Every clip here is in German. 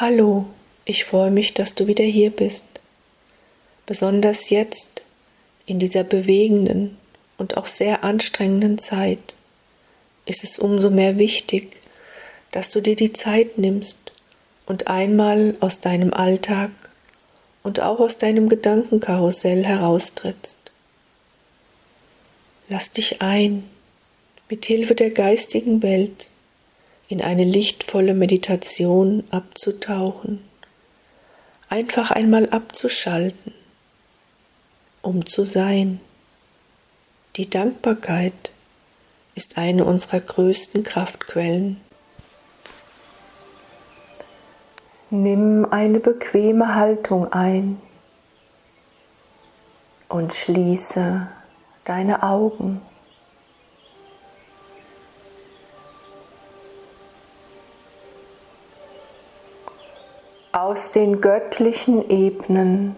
Hallo, ich freue mich, dass du wieder hier bist. Besonders jetzt, in dieser bewegenden und auch sehr anstrengenden Zeit, ist es umso mehr wichtig, dass du dir die Zeit nimmst und einmal aus deinem Alltag und auch aus deinem Gedankenkarussell heraustrittst. Lass dich ein, mit Hilfe der geistigen Welt in eine lichtvolle Meditation abzutauchen, einfach einmal abzuschalten, um zu sein. Die Dankbarkeit ist eine unserer größten Kraftquellen. Nimm eine bequeme Haltung ein und schließe deine Augen. Aus den göttlichen Ebenen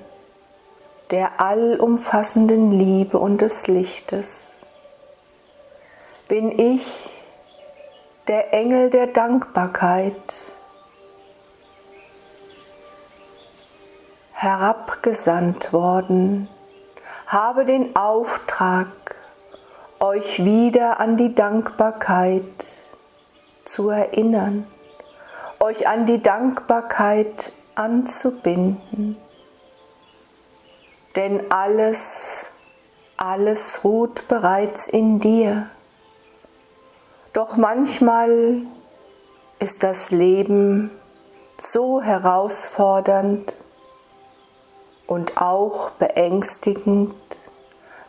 der allumfassenden Liebe und des Lichtes. Bin ich der Engel der Dankbarkeit, herabgesandt worden, habe den Auftrag, euch wieder an die Dankbarkeit zu erinnern euch an die Dankbarkeit anzubinden. Denn alles, alles ruht bereits in dir. Doch manchmal ist das Leben so herausfordernd und auch beängstigend,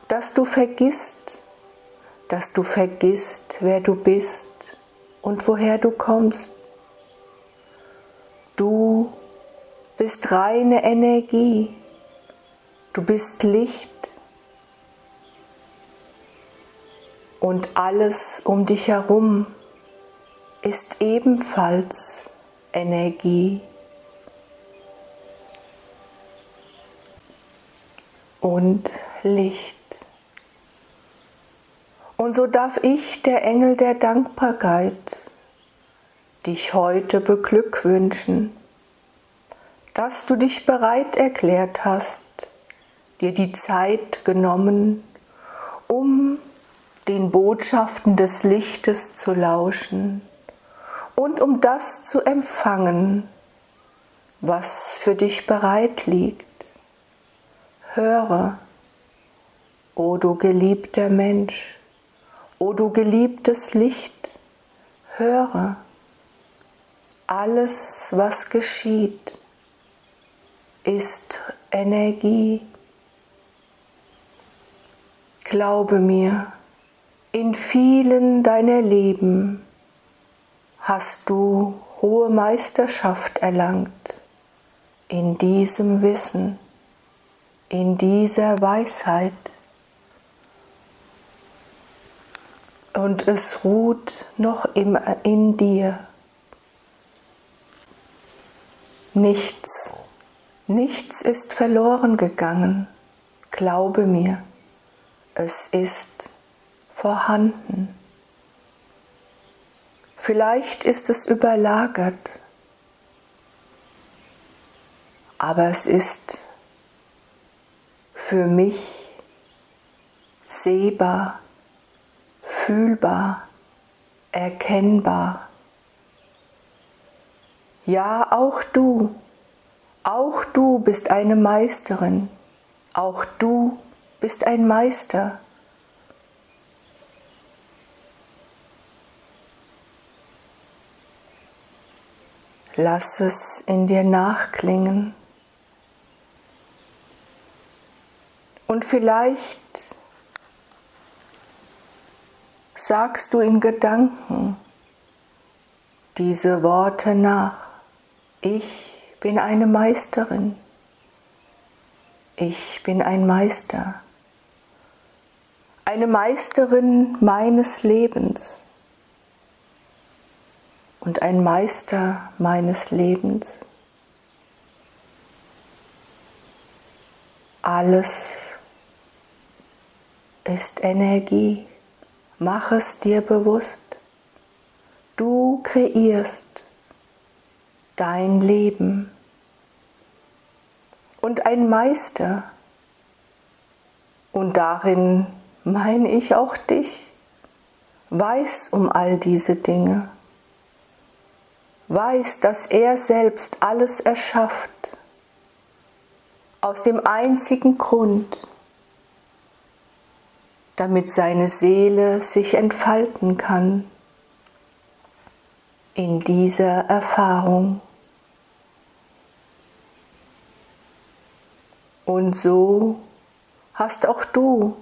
dass du vergisst, dass du vergisst, wer du bist und woher du kommst. Du bist reine Energie. Du bist Licht. Und alles um dich herum ist ebenfalls Energie. Und Licht. Und so darf ich, der Engel der Dankbarkeit, dich heute beglückwünschen, dass du dich bereit erklärt hast, dir die Zeit genommen, um den Botschaften des Lichtes zu lauschen und um das zu empfangen, was für dich bereit liegt. Höre, o du geliebter Mensch, o du geliebtes Licht, höre alles, was geschieht, ist Energie. Glaube mir, in vielen deiner Leben hast du hohe Meisterschaft erlangt in diesem Wissen, in dieser Weisheit. Und es ruht noch immer in dir. Nichts, nichts ist verloren gegangen, glaube mir, es ist vorhanden. Vielleicht ist es überlagert, aber es ist für mich sehbar, fühlbar, erkennbar. Ja, auch du, auch du bist eine Meisterin, auch du bist ein Meister. Lass es in dir nachklingen. Und vielleicht sagst du in Gedanken diese Worte nach. Ich bin eine Meisterin. Ich bin ein Meister. Eine Meisterin meines Lebens und ein Meister meines Lebens. Alles ist Energie. Mach es dir bewusst. Du kreierst dein Leben. Und ein Meister, und darin meine ich auch dich, weiß um all diese Dinge, weiß, dass er selbst alles erschafft, aus dem einzigen Grund, damit seine Seele sich entfalten kann. In dieser Erfahrung. Und so hast auch du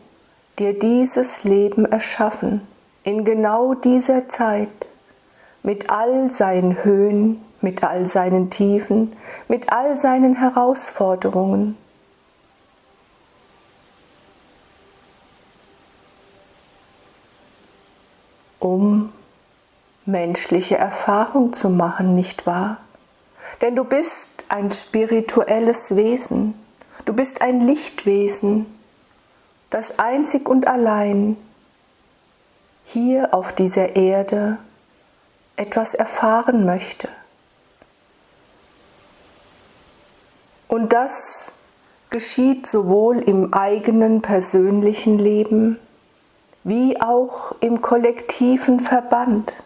dir dieses Leben erschaffen, in genau dieser Zeit, mit all seinen Höhen, mit all seinen Tiefen, mit all seinen Herausforderungen. um menschliche Erfahrung zu machen, nicht wahr? Denn du bist ein spirituelles Wesen, du bist ein Lichtwesen, das einzig und allein hier auf dieser Erde etwas erfahren möchte. Und das geschieht sowohl im eigenen persönlichen Leben wie auch im kollektiven Verband.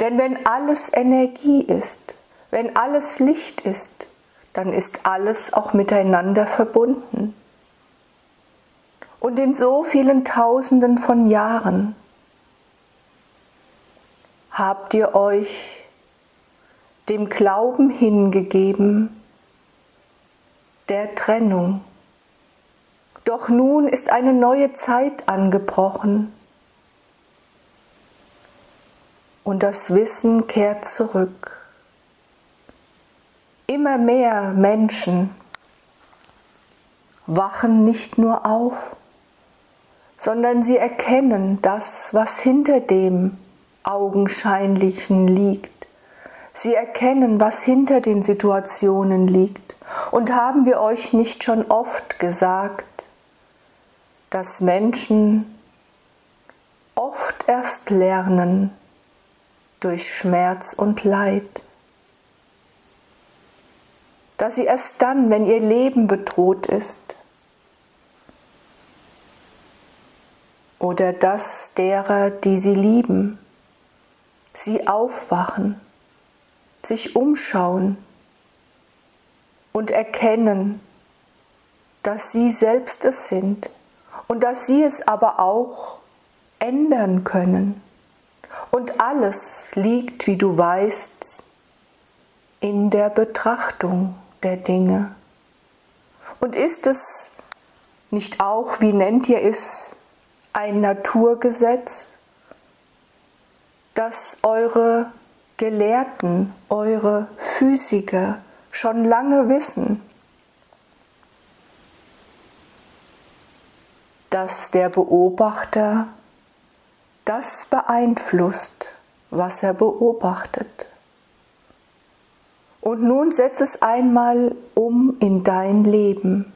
Denn wenn alles Energie ist, wenn alles Licht ist, dann ist alles auch miteinander verbunden. Und in so vielen Tausenden von Jahren habt ihr euch dem Glauben hingegeben der Trennung. Doch nun ist eine neue Zeit angebrochen und das Wissen kehrt zurück. Immer mehr Menschen wachen nicht nur auf, sondern sie erkennen das, was hinter dem Augenscheinlichen liegt. Sie erkennen, was hinter den Situationen liegt. Und haben wir euch nicht schon oft gesagt, dass Menschen oft erst lernen durch Schmerz und Leid, dass sie erst dann, wenn ihr Leben bedroht ist, oder das derer, die sie lieben, sie aufwachen, sich umschauen und erkennen, dass sie selbst es sind und dass sie es aber auch ändern können. Und alles liegt, wie du weißt, in der Betrachtung der Dinge. Und ist es nicht auch, wie nennt ihr es, ein Naturgesetz, das eure Gelehrten, eure Physiker schon lange wissen, dass der Beobachter das beeinflusst, was er beobachtet. Und nun setz es einmal um in dein Leben.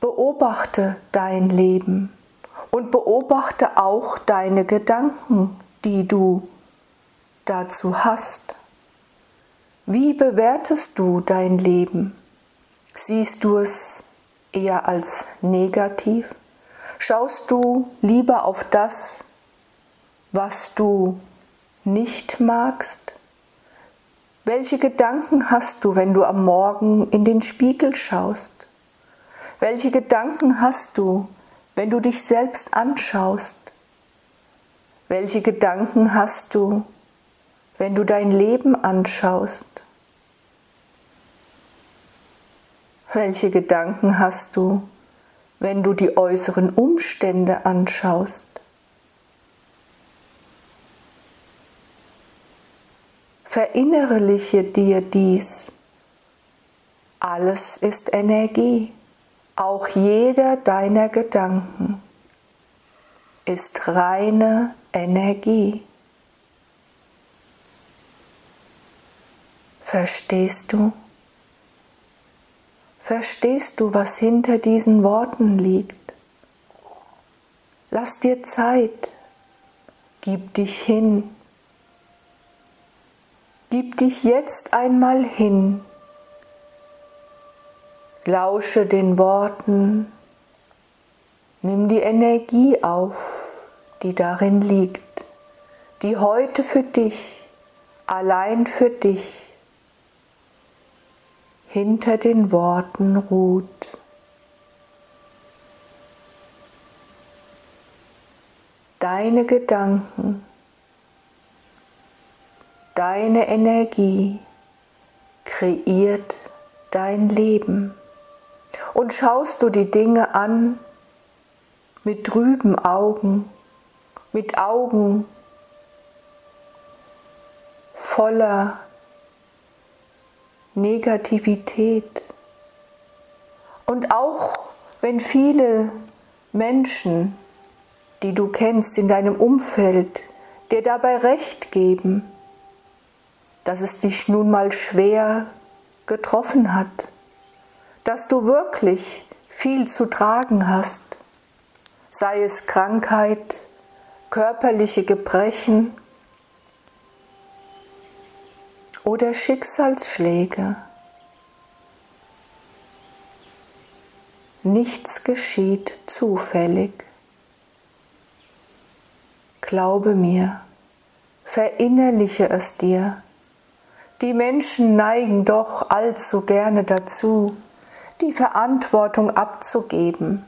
Beobachte dein Leben und beobachte auch deine Gedanken, die du dazu hast. Wie bewertest du dein Leben? Siehst du es eher als negativ? Schaust du lieber auf das, was du nicht magst? Welche Gedanken hast du, wenn du am Morgen in den Spiegel schaust? Welche Gedanken hast du, wenn du dich selbst anschaust? Welche Gedanken hast du, wenn du dein Leben anschaust? Welche Gedanken hast du, wenn du die äußeren Umstände anschaust? Verinnerliche dir dies. Alles ist Energie. Auch jeder deiner Gedanken ist reine Energie. Verstehst du? Verstehst du, was hinter diesen Worten liegt? Lass dir Zeit, gib dich hin. Gib dich jetzt einmal hin. Lausche den Worten. Nimm die Energie auf, die darin liegt, die heute für dich, allein für dich, hinter den Worten ruht. Deine Gedanken Deine Energie kreiert dein Leben. Und schaust du die Dinge an mit trüben Augen, mit Augen voller Negativität. Und auch wenn viele Menschen, die du kennst in deinem Umfeld, dir dabei recht geben, dass es dich nun mal schwer getroffen hat, dass du wirklich viel zu tragen hast, sei es Krankheit, körperliche Gebrechen oder Schicksalsschläge. Nichts geschieht zufällig. Glaube mir, verinnerliche es dir die Menschen neigen doch allzu gerne dazu, die Verantwortung abzugeben,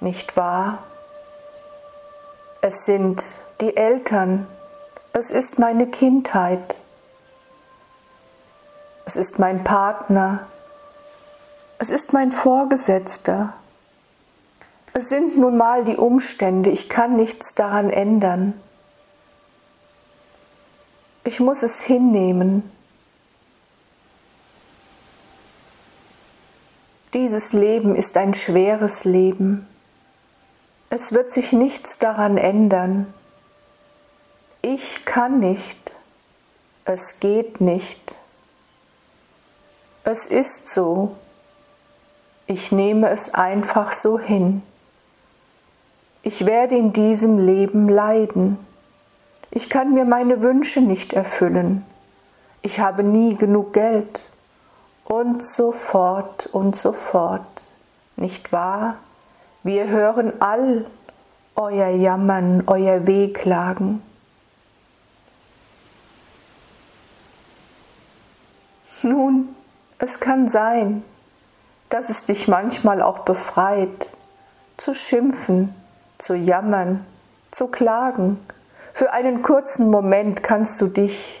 nicht wahr? Es sind die Eltern, es ist meine Kindheit, es ist mein Partner, es ist mein Vorgesetzter, es sind nun mal die Umstände, ich kann nichts daran ändern. Ich muss es hinnehmen Dieses Leben ist ein schweres Leben. Es wird sich nichts daran ändern. Ich kann nicht. Es geht nicht. Es ist so. Ich nehme es einfach so hin. Ich werde in diesem Leben leiden. Ich kann mir meine Wünsche nicht erfüllen. Ich habe nie genug Geld und so fort und so fort. Nicht wahr? Wir hören all euer Jammern, euer Wehklagen. Nun, es kann sein, dass es dich manchmal auch befreit, zu schimpfen, zu jammern, zu klagen. Für einen kurzen Moment kannst du dich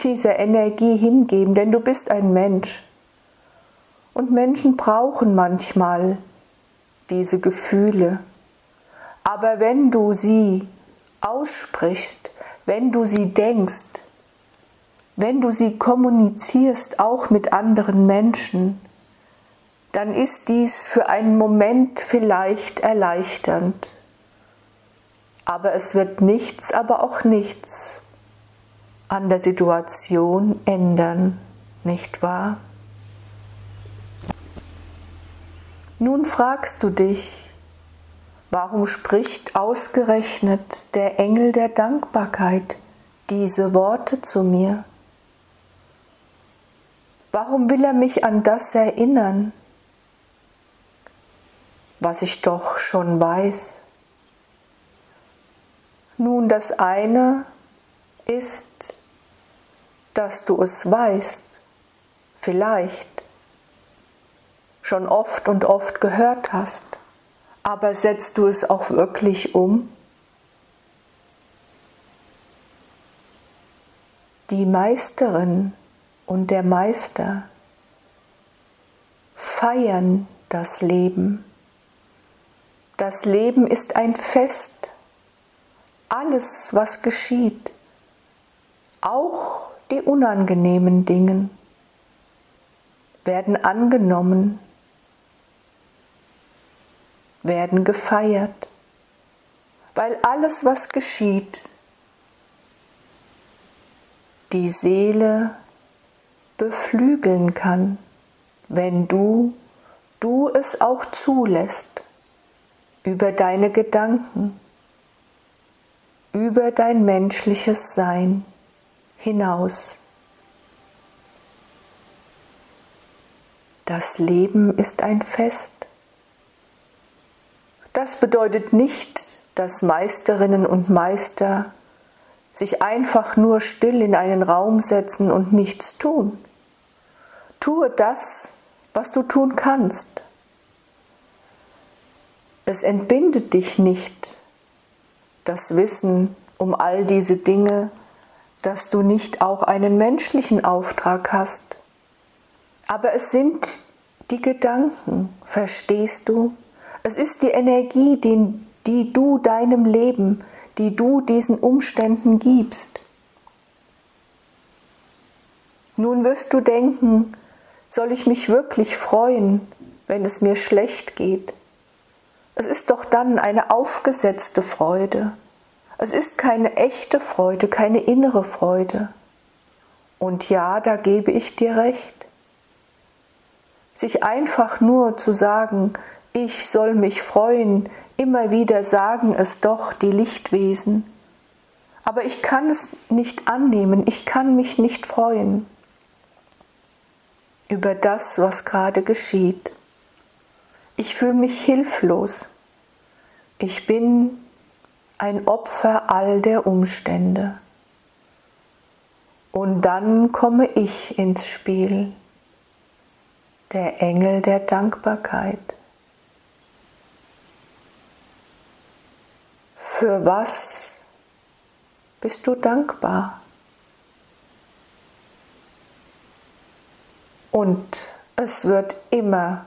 dieser Energie hingeben, denn du bist ein Mensch. Und Menschen brauchen manchmal diese Gefühle. Aber wenn du sie aussprichst, wenn du sie denkst, wenn du sie kommunizierst, auch mit anderen Menschen, dann ist dies für einen Moment vielleicht erleichternd. Aber es wird nichts, aber auch nichts an der Situation ändern, nicht wahr? Nun fragst du dich, warum spricht ausgerechnet der Engel der Dankbarkeit diese Worte zu mir? Warum will er mich an das erinnern, was ich doch schon weiß? Nun, das eine ist, dass du es weißt, vielleicht schon oft und oft gehört hast, aber setzt du es auch wirklich um? Die Meisterin und der Meister feiern das Leben. Das Leben ist ein Fest. Alles, was geschieht, auch die unangenehmen Dinge, werden angenommen, werden gefeiert, weil alles, was geschieht, die Seele beflügeln kann, wenn du, du es auch zulässt, über deine Gedanken, über dein menschliches Sein hinaus. Das Leben ist ein Fest. Das bedeutet nicht, dass Meisterinnen und Meister sich einfach nur still in einen Raum setzen und nichts tun. Tue das, was du tun kannst. Es entbindet dich nicht, das Wissen um all diese Dinge dass du nicht auch einen menschlichen Auftrag hast. Aber es sind die Gedanken, verstehst du? Es ist die Energie, die, die du deinem Leben, die du diesen Umständen gibst. Nun wirst du denken, soll ich mich wirklich freuen, wenn es mir schlecht geht? Es ist doch dann eine aufgesetzte Freude. Es ist keine echte Freude, keine innere Freude. Und ja, da gebe ich dir recht. Sich einfach nur zu sagen, ich soll mich freuen, immer wieder sagen es doch die Lichtwesen. Aber ich kann es nicht annehmen, ich kann mich nicht freuen über das, was gerade geschieht. Ich fühle mich hilflos. Ich bin ein Opfer all der Umstände. Und dann komme ich ins Spiel, der Engel der Dankbarkeit. Für was bist du dankbar? Und es wird immer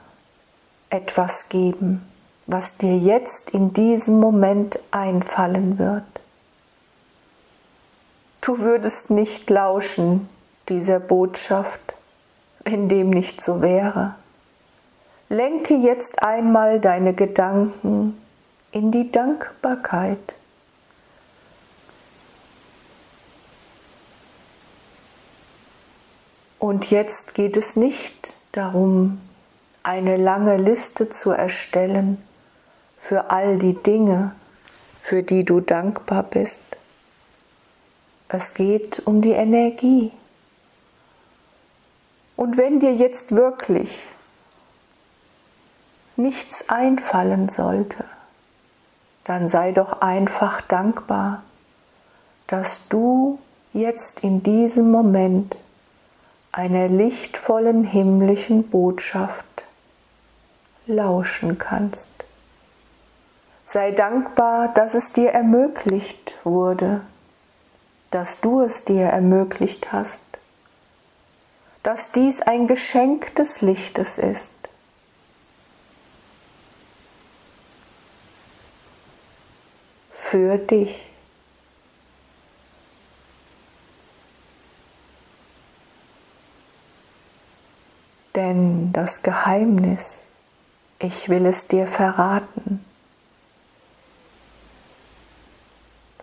etwas geben, was dir jetzt in diesem Moment einfallen wird. Du würdest nicht lauschen dieser Botschaft, wenn dem nicht so wäre. Lenke jetzt einmal deine Gedanken in die Dankbarkeit. Und jetzt geht es nicht darum, eine lange Liste zu erstellen für all die Dinge, für die du dankbar bist. Es geht um die Energie. Und wenn dir jetzt wirklich nichts einfallen sollte, dann sei doch einfach dankbar, dass du jetzt in diesem Moment einer lichtvollen himmlischen Botschaft lauschen kannst. Sei dankbar, dass es dir ermöglicht wurde, dass du es dir ermöglicht hast, dass dies ein Geschenk des Lichtes ist. Für dich. Denn das Geheimnis ich will es dir verraten.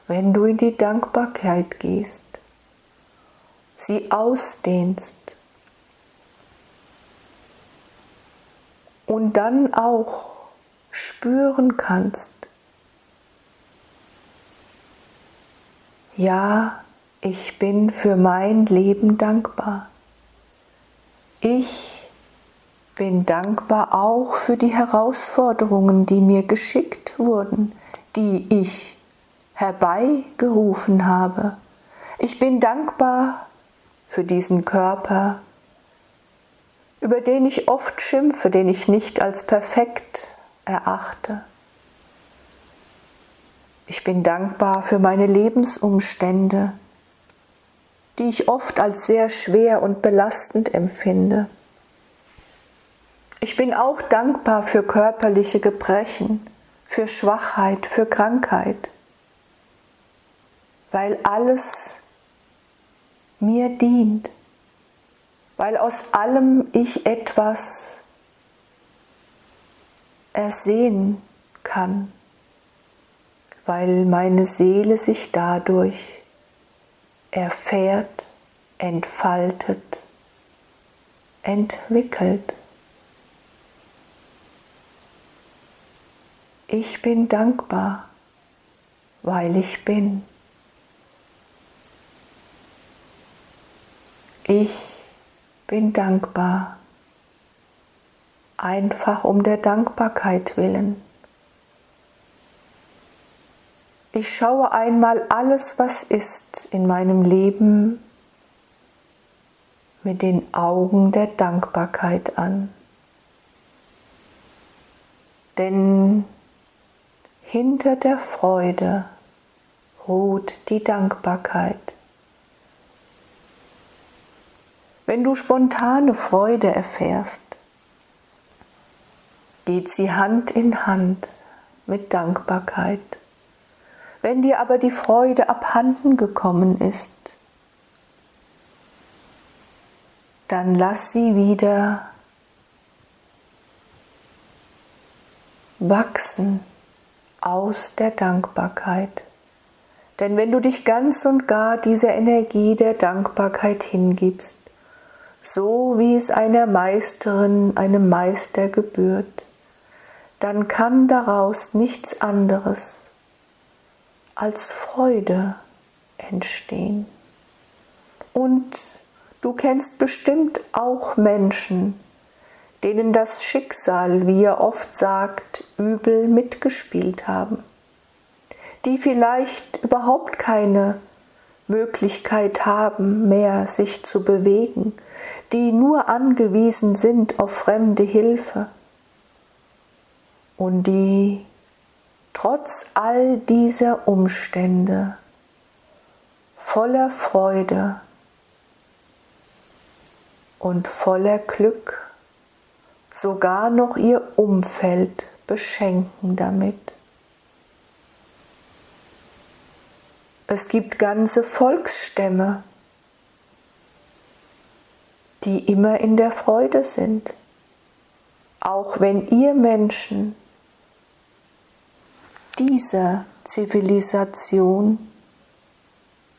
Wenn du in die Dankbarkeit gehst, sie ausdehnst und dann auch spüren kannst, ja, ich bin für mein Leben dankbar. Ich bin dankbar auch für die Herausforderungen, die mir geschickt wurden, die ich herbeigerufen habe. Ich bin dankbar für diesen Körper, über den ich oft schimpfe, den ich nicht als perfekt erachte. Ich bin dankbar für meine Lebensumstände, die ich oft als sehr schwer und belastend empfinde. Ich bin auch dankbar für körperliche Gebrechen, für Schwachheit, für Krankheit, weil alles mir dient, weil aus allem ich etwas ersehen kann, weil meine Seele sich dadurch erfährt, entfaltet, entwickelt. Ich bin dankbar, weil ich bin. Ich bin dankbar, einfach um der Dankbarkeit willen. Ich schaue einmal alles, was ist in meinem Leben mit den Augen der Dankbarkeit an. Denn hinter der Freude ruht die Dankbarkeit. Wenn du spontane Freude erfährst, geht sie Hand in Hand mit Dankbarkeit. Wenn dir aber die Freude abhanden gekommen ist, dann lass sie wieder wachsen aus der Dankbarkeit. Denn wenn du dich ganz und gar dieser Energie der Dankbarkeit hingibst, so wie es einer Meisterin, einem Meister gebührt, dann kann daraus nichts anderes als Freude entstehen. Und du kennst bestimmt auch Menschen, denen das Schicksal, wie er oft sagt, übel mitgespielt haben, die vielleicht überhaupt keine Möglichkeit haben, mehr sich zu bewegen, die nur angewiesen sind auf fremde Hilfe und die trotz all dieser Umstände voller Freude und voller Glück sogar noch ihr Umfeld beschenken damit. Es gibt ganze Volksstämme, die immer in der Freude sind, auch wenn ihr Menschen dieser Zivilisation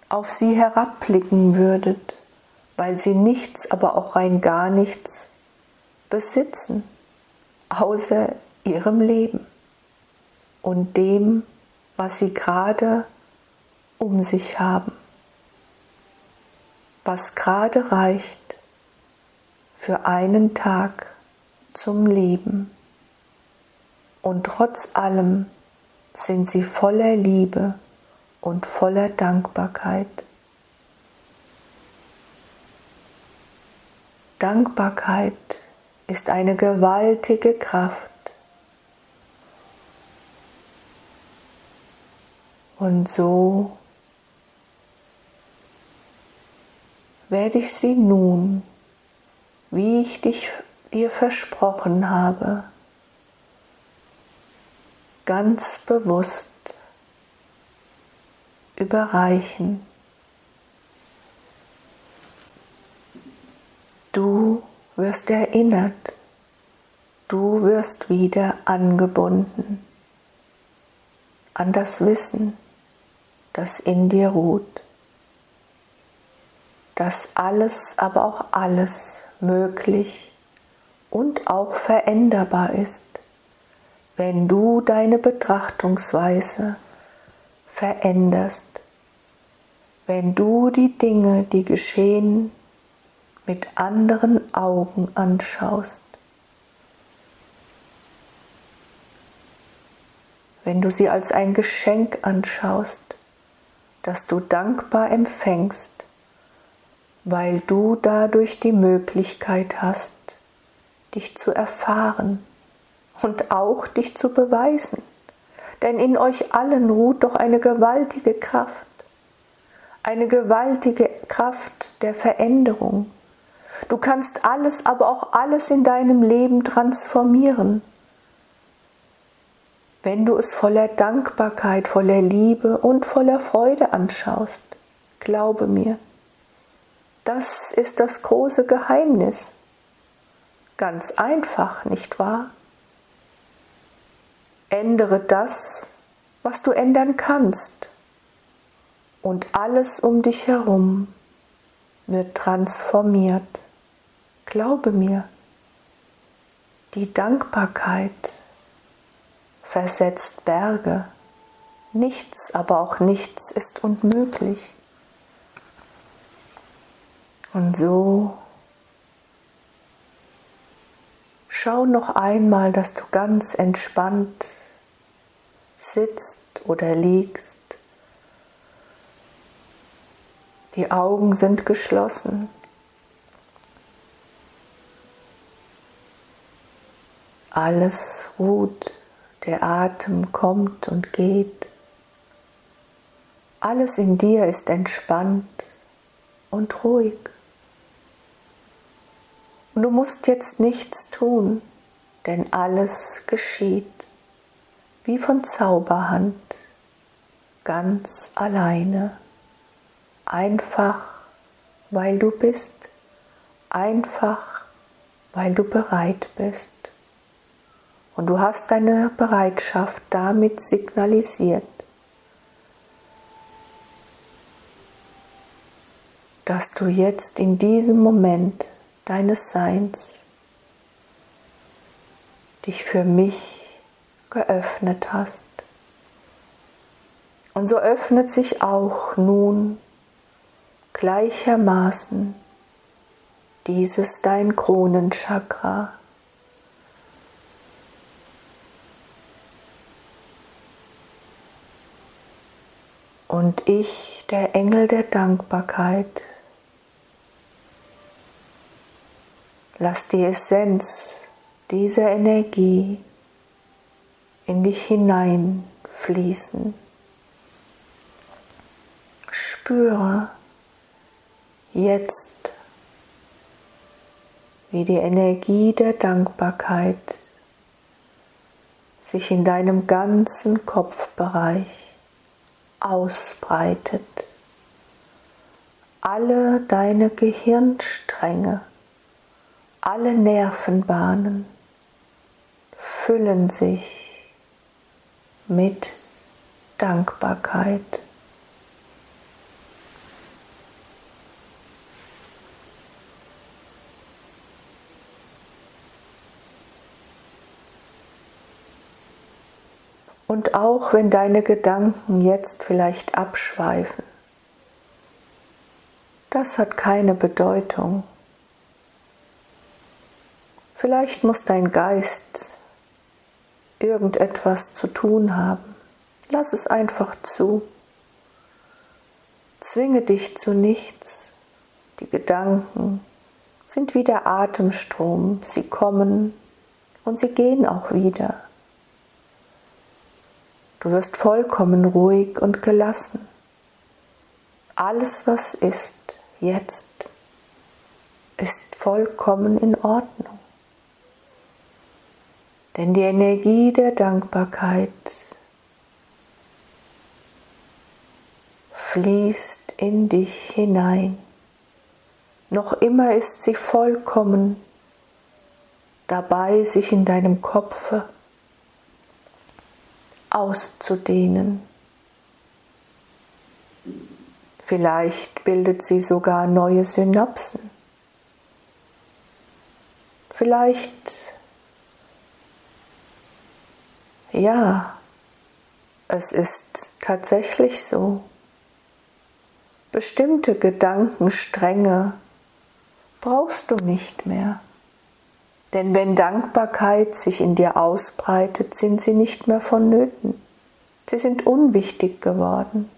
auf sie herabblicken würdet, weil sie nichts, aber auch rein gar nichts besitzen, außer ihrem Leben und dem, was sie gerade um sich haben, was gerade reicht für einen Tag zum Leben. Und trotz allem sind sie voller Liebe und voller Dankbarkeit. Dankbarkeit ist eine gewaltige Kraft. Und so werde ich sie nun, wie ich dich dir versprochen habe, ganz bewusst überreichen. Du wirst erinnert, du wirst wieder angebunden an das Wissen, das in dir ruht, dass alles, aber auch alles möglich und auch veränderbar ist wenn du deine Betrachtungsweise veränderst, wenn du die Dinge, die geschehen, mit anderen Augen anschaust, wenn du sie als ein Geschenk anschaust, das du dankbar empfängst, weil du dadurch die Möglichkeit hast, dich zu erfahren und auch dich zu beweisen. Denn in euch allen ruht doch eine gewaltige Kraft, eine gewaltige Kraft der Veränderung. Du kannst alles, aber auch alles in deinem Leben transformieren, wenn du es voller Dankbarkeit, voller Liebe und voller Freude anschaust. Glaube mir, das ist das große Geheimnis. Ganz einfach, nicht wahr? Ändere das, was du ändern kannst. Und alles um dich herum wird transformiert. Glaube mir, die Dankbarkeit versetzt Berge. Nichts, aber auch nichts ist unmöglich. Und so Schau noch einmal, dass du ganz entspannt sitzt oder liegst. Die Augen sind geschlossen. Alles ruht, der Atem kommt und geht. Alles in dir ist entspannt und ruhig. Und du musst jetzt nichts tun, denn alles geschieht wie von Zauberhand, ganz alleine, einfach weil du bist, einfach weil du bereit bist. Und du hast deine Bereitschaft damit signalisiert, dass du jetzt in diesem Moment deines Seins dich für mich geöffnet hast. Und so öffnet sich auch nun gleichermaßen dieses dein Kronenchakra. Und ich, der Engel der Dankbarkeit, Lass die Essenz dieser Energie in dich hineinfließen. Spüre jetzt, wie die Energie der Dankbarkeit sich in deinem ganzen Kopfbereich ausbreitet. Alle deine Gehirnstränge alle Nervenbahnen füllen sich mit Dankbarkeit. Und auch wenn deine Gedanken jetzt vielleicht abschweifen, das hat keine Bedeutung. Vielleicht muss dein Geist irgendetwas zu tun haben. Lass es einfach zu. Zwinge dich zu nichts. Die Gedanken sind wie der Atemstrom. Sie kommen und sie gehen auch wieder. Du wirst vollkommen ruhig und gelassen. Alles, was ist, jetzt, ist vollkommen in Ordnung. Denn die Energie der Dankbarkeit fließt in dich hinein. Noch immer ist sie vollkommen dabei, sich in deinem Kopfe auszudehnen. Vielleicht bildet sie sogar neue Synapsen. Vielleicht Ja, es ist tatsächlich so. Bestimmte Gedankenstränge brauchst du nicht mehr. Denn wenn Dankbarkeit sich in dir ausbreitet, sind sie nicht mehr vonnöten. Sie sind unwichtig geworden.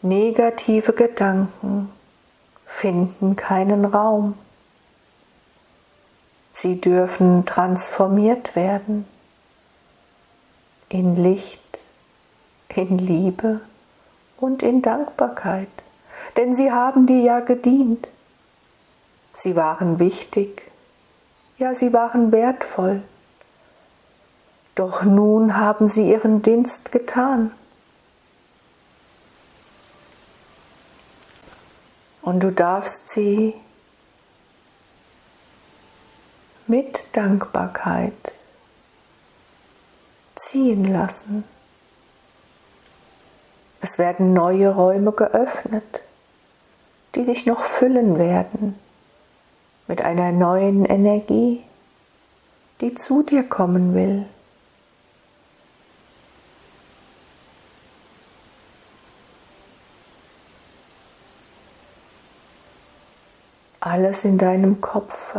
Negative Gedanken finden keinen Raum. Sie dürfen transformiert werden in Licht, in Liebe und in Dankbarkeit, denn sie haben dir ja gedient. Sie waren wichtig, ja sie waren wertvoll. Doch nun haben sie ihren Dienst getan. Und du darfst sie mit Dankbarkeit ziehen lassen. Es werden neue Räume geöffnet, die sich noch füllen werden mit einer neuen Energie, die zu dir kommen will. Alles in deinem Kopf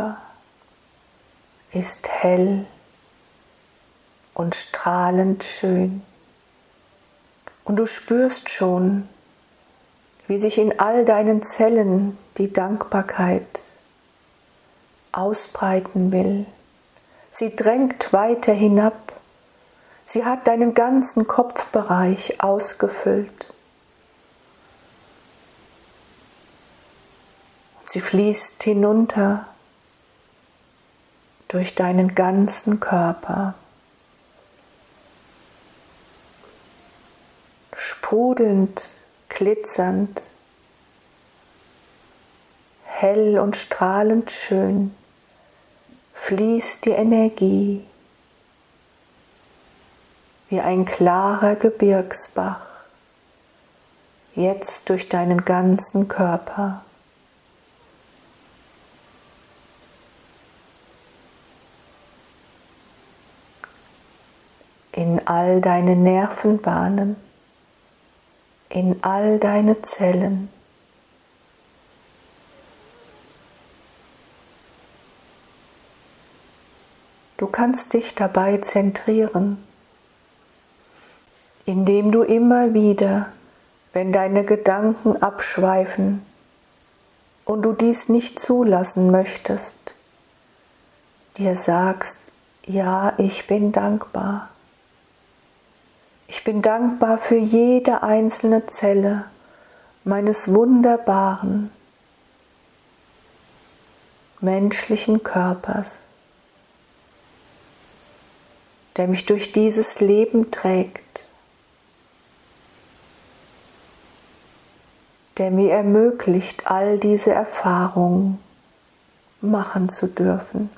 ist hell und strahlend schön. Und du spürst schon, wie sich in all deinen Zellen die Dankbarkeit ausbreiten will. Sie drängt weiter hinab. Sie hat deinen ganzen Kopfbereich ausgefüllt. Sie fließt hinunter durch deinen ganzen Körper. Sprudelnd, glitzernd, hell und strahlend schön fließt die Energie wie ein klarer Gebirgsbach jetzt durch deinen ganzen Körper. In all deine Nervenbahnen, in all deine Zellen. Du kannst dich dabei zentrieren, indem du immer wieder, wenn deine Gedanken abschweifen und du dies nicht zulassen möchtest, dir sagst, ja, ich bin dankbar. Ich bin dankbar für jede einzelne Zelle meines wunderbaren menschlichen Körpers, der mich durch dieses Leben trägt, der mir ermöglicht, all diese Erfahrungen machen zu dürfen.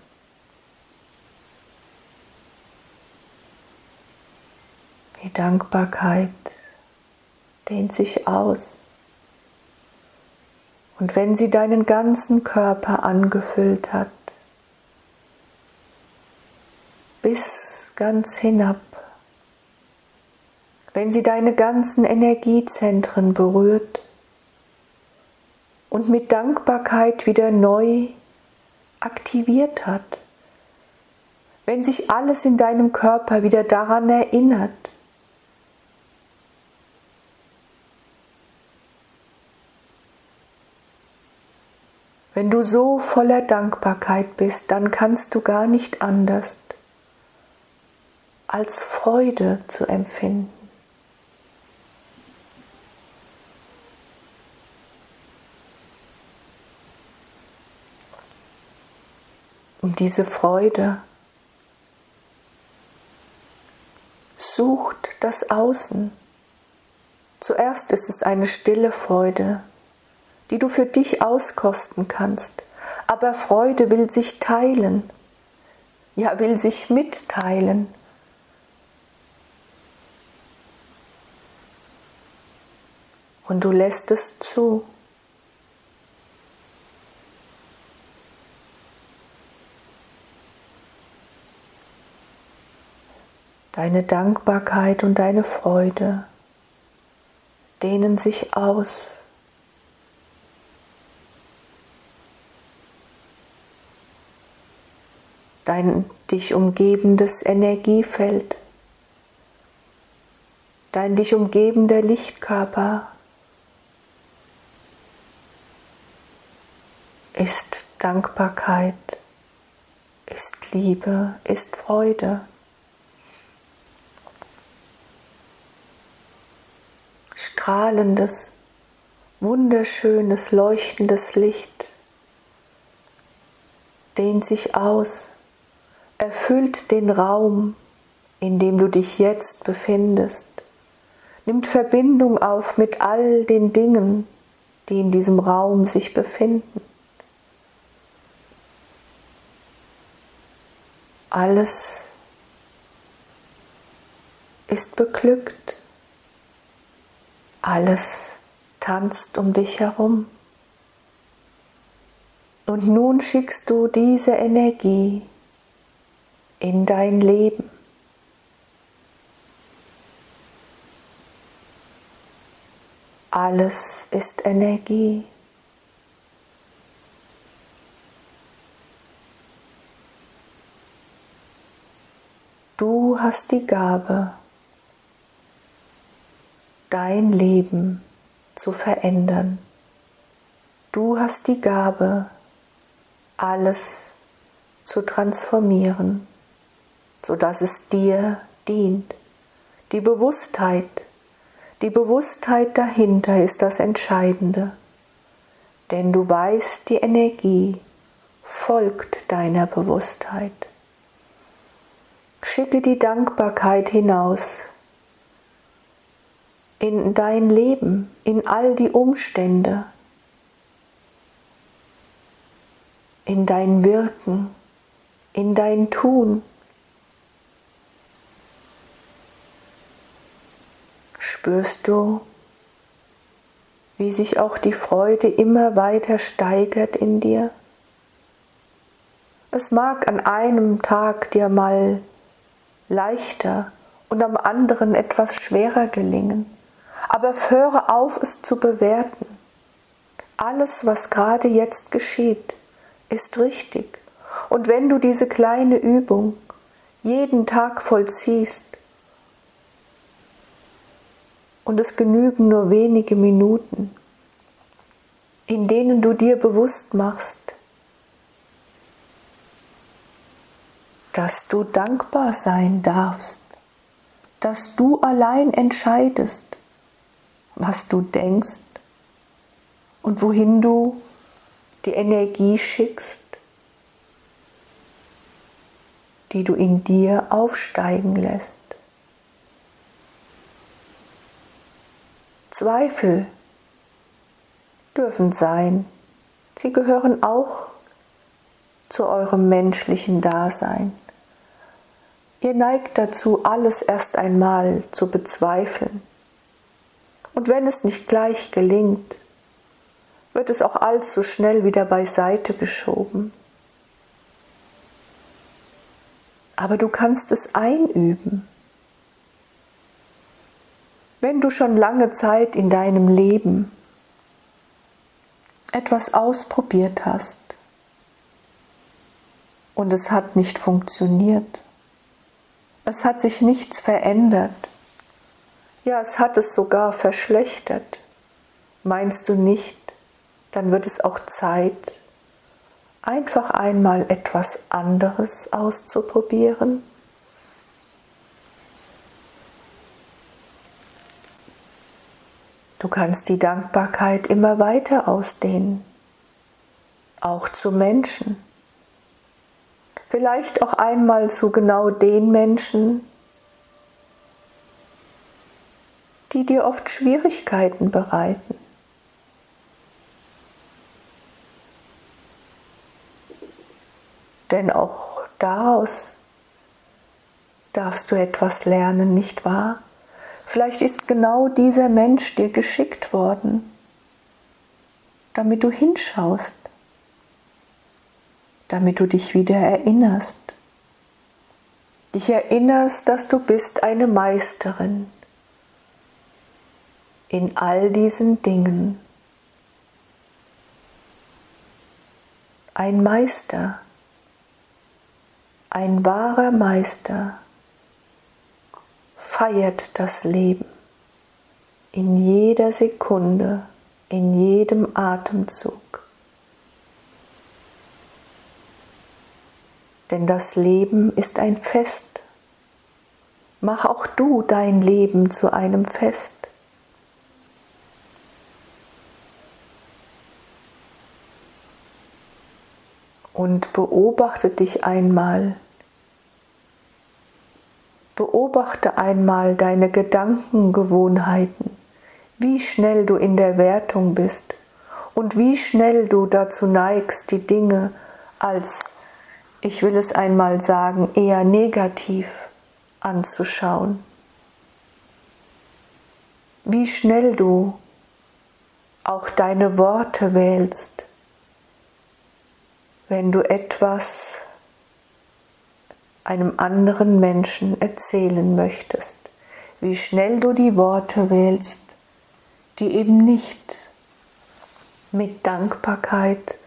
Die Dankbarkeit dehnt sich aus. Und wenn sie deinen ganzen Körper angefüllt hat, bis ganz hinab, wenn sie deine ganzen Energiezentren berührt und mit Dankbarkeit wieder neu aktiviert hat, wenn sich alles in deinem Körper wieder daran erinnert, Wenn du so voller Dankbarkeit bist, dann kannst du gar nicht anders als Freude zu empfinden. Und diese Freude sucht das Außen. Zuerst ist es eine stille Freude, die du für dich auskosten kannst. Aber Freude will sich teilen, ja will sich mitteilen. Und du lässt es zu. Deine Dankbarkeit und deine Freude dehnen sich aus. Dein dich umgebendes Energiefeld, dein dich umgebender Lichtkörper ist Dankbarkeit, ist Liebe, ist Freude. Strahlendes, wunderschönes, leuchtendes Licht dehnt sich aus erfüllt den Raum, in dem du dich jetzt befindest, nimmt Verbindung auf mit all den Dingen, die in diesem Raum sich befinden. Alles ist beglückt, alles tanzt um dich herum. Und nun schickst du diese Energie in dein Leben. Alles ist Energie. Du hast die Gabe, dein Leben zu verändern. Du hast die Gabe, alles zu transformieren sodass es dir dient. Die Bewusstheit, die Bewusstheit dahinter ist das Entscheidende, denn du weißt, die Energie folgt deiner Bewusstheit. Schicke die Dankbarkeit hinaus in dein Leben, in all die Umstände, in dein Wirken, in dein Tun. Spürst du, wie sich auch die Freude immer weiter steigert in dir? Es mag an einem Tag dir mal leichter und am anderen etwas schwerer gelingen, aber höre auf, es zu bewerten. Alles, was gerade jetzt geschieht, ist richtig. Und wenn du diese kleine Übung jeden Tag vollziehst, und es genügen nur wenige Minuten, in denen du dir bewusst machst, dass du dankbar sein darfst, dass du allein entscheidest, was du denkst und wohin du die Energie schickst, die du in dir aufsteigen lässt. Zweifel dürfen sein. Sie gehören auch zu eurem menschlichen Dasein. Ihr neigt dazu, alles erst einmal zu bezweifeln. Und wenn es nicht gleich gelingt, wird es auch allzu schnell wieder beiseite geschoben. Aber du kannst es einüben. Wenn du schon lange Zeit in deinem Leben etwas ausprobiert hast und es hat nicht funktioniert, es hat sich nichts verändert. Ja, es hat es sogar verschlechtert. Meinst du nicht, dann wird es auch Zeit, einfach einmal etwas anderes auszuprobieren? Du kannst die Dankbarkeit immer weiter ausdehnen, auch zu Menschen vielleicht auch einmal zu genau den Menschen, die dir oft Schwierigkeiten bereiten. Denn auch daraus darfst du etwas lernen, nicht wahr? Vielleicht ist genau dieser Mensch dir geschickt worden, damit du hinschaust damit du dich wieder erinnerst. Dich erinnerst, dass du bist eine Meisterin in all diesen Dingen. Ein Meister, ein wahrer Meister feiert das Leben in jeder Sekunde, in jedem Atemzug. denn das Leben ist ein Fest. Mach auch du dein Leben zu einem Fest. Und beobachte dich einmal. Beobachte einmal deine Gedankengewohnheiten, wie schnell du in der Wertung bist und wie schnell du dazu neigst, die Dinge als ich will es einmal sagen, eher negativ anzuschauen. Wie schnell du auch deine Worte wählst, wenn du etwas einem anderen Menschen erzählen möchtest. Wie schnell du die Worte wählst, die eben nicht mit Dankbarkeit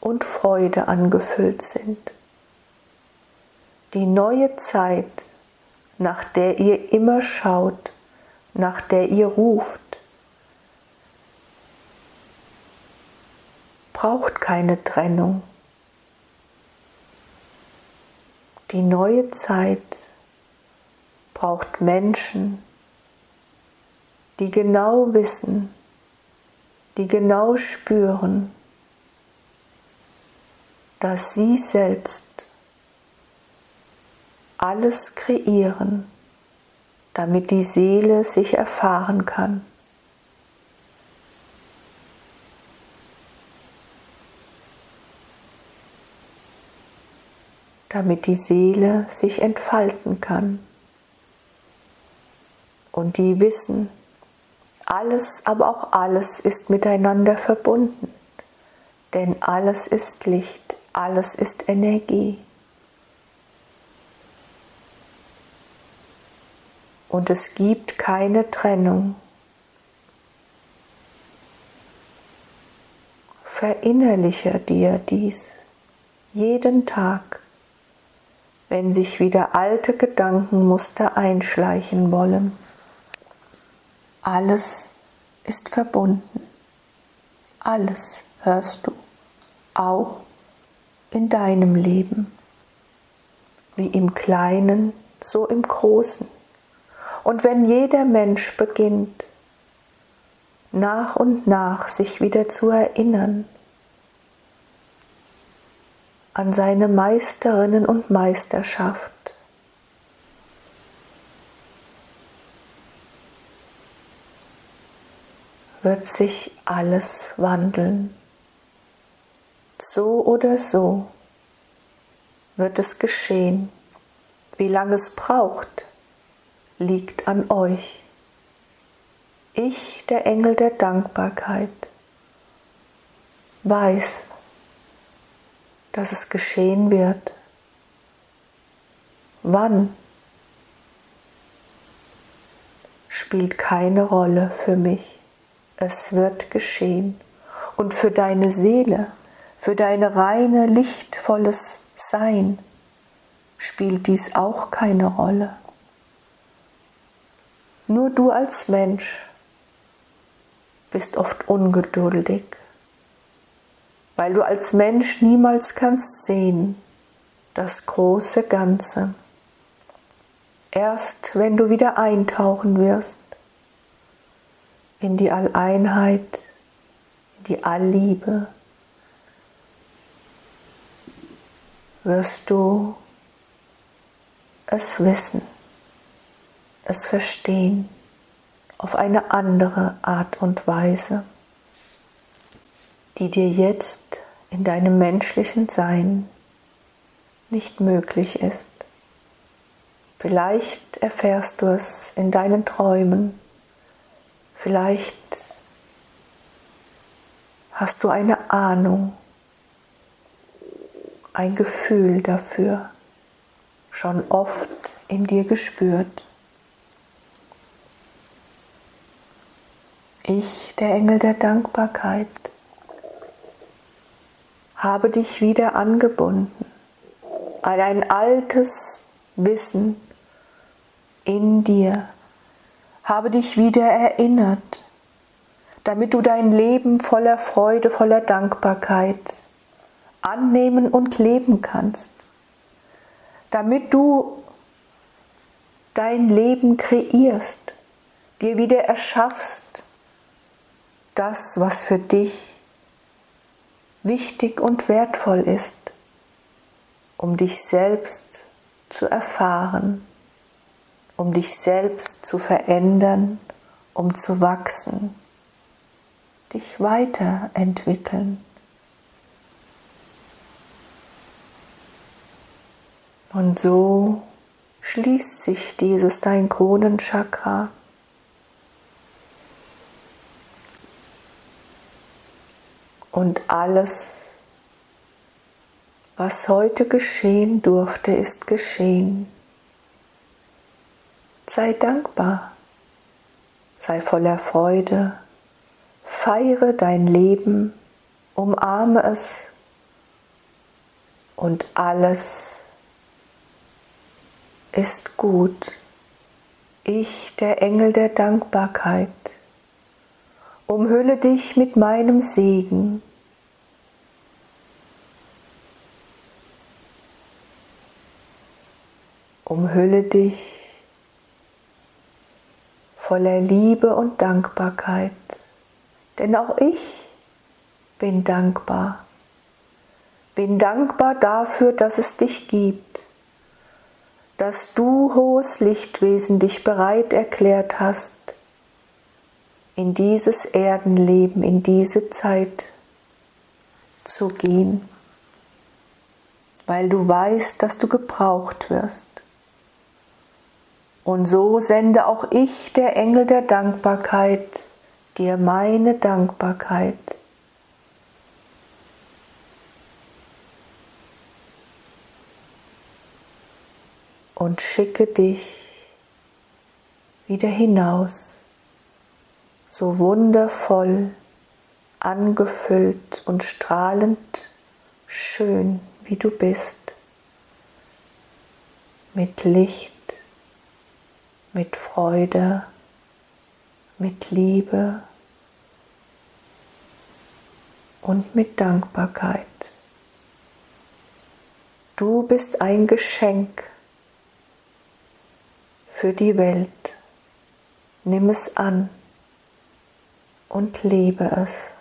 und Freude angefüllt sind. Die neue Zeit nach der ihr immer schaut, nach der ihr ruft, braucht keine Trennung. Die neue Zeit braucht Menschen, die genau wissen, die genau spüren, dass sie selbst alles kreieren, damit die Seele sich erfahren kann. Damit die Seele sich entfalten kann. Und die wissen, alles, aber auch alles ist miteinander verbunden, denn alles ist Licht, alles ist Energie. Und es gibt keine Trennung. Verinnerliche dir dies jeden Tag wenn sich wieder alte Gedankenmuster einschleichen wollen. Alles ist verbunden. Alles hörst du, auch in deinem Leben, wie im Kleinen, so im Großen. Und wenn jeder Mensch beginnt, nach und nach sich wieder zu erinnern, an seine Meisterinnen und Meisterschaft. wird sich alles wandeln. So oder so wird es geschehen. Wie lange es braucht, liegt an euch. Ich, der Engel der Dankbarkeit, weiß, dass es geschehen wird. Wann spielt keine Rolle für mich. Es wird geschehen. Und für deine Seele, für deine reine, lichtvolles Sein spielt dies auch keine Rolle. Nur du als Mensch bist oft ungeduldig weil du als Mensch niemals kannst sehen das große Ganze. Erst wenn du wieder eintauchen wirst in die Alleinheit, in die Allliebe, wirst du es wissen, es verstehen auf eine andere Art und Weise die dir jetzt in deinem menschlichen Sein nicht möglich ist. Vielleicht erfährst du es in deinen Träumen, vielleicht hast du eine Ahnung, ein Gefühl dafür schon oft in dir gespürt. Ich, der Engel der Dankbarkeit, habe dich wieder angebunden an ein altes Wissen in dir. Habe dich wieder erinnert, damit du dein Leben voller Freude, voller Dankbarkeit annehmen und leben kannst. Damit du dein Leben kreierst, dir wieder erschaffst, das, was für dich wichtig und wertvoll ist, um dich selbst zu erfahren, um dich selbst zu verändern, um zu wachsen, dich weiterentwickeln. Und so schließt sich dieses dein Kronenchakra Und alles, was heute geschehen durfte, ist geschehen. Sei dankbar, sei voller Freude, feiere dein Leben, umarme es und alles ist gut. Ich, der Engel der Dankbarkeit, umhülle dich mit meinem Segen. Umhülle dich voller Liebe und Dankbarkeit, denn auch ich bin dankbar. Bin dankbar dafür, dass es dich gibt dass du, hohes Lichtwesen, dich bereit erklärt hast, in dieses Erdenleben, in diese Zeit zu gehen, weil du weißt, dass du gebraucht wirst. Und so sende auch ich, der Engel der Dankbarkeit, dir meine Dankbarkeit und schicke dich wieder hinaus, so wundervoll, angefüllt und strahlend schön, wie du bist, mit Licht, mit Freude, mit Liebe und mit Dankbarkeit. Du bist ein Geschenk für die Welt. Nimm es an und lebe es.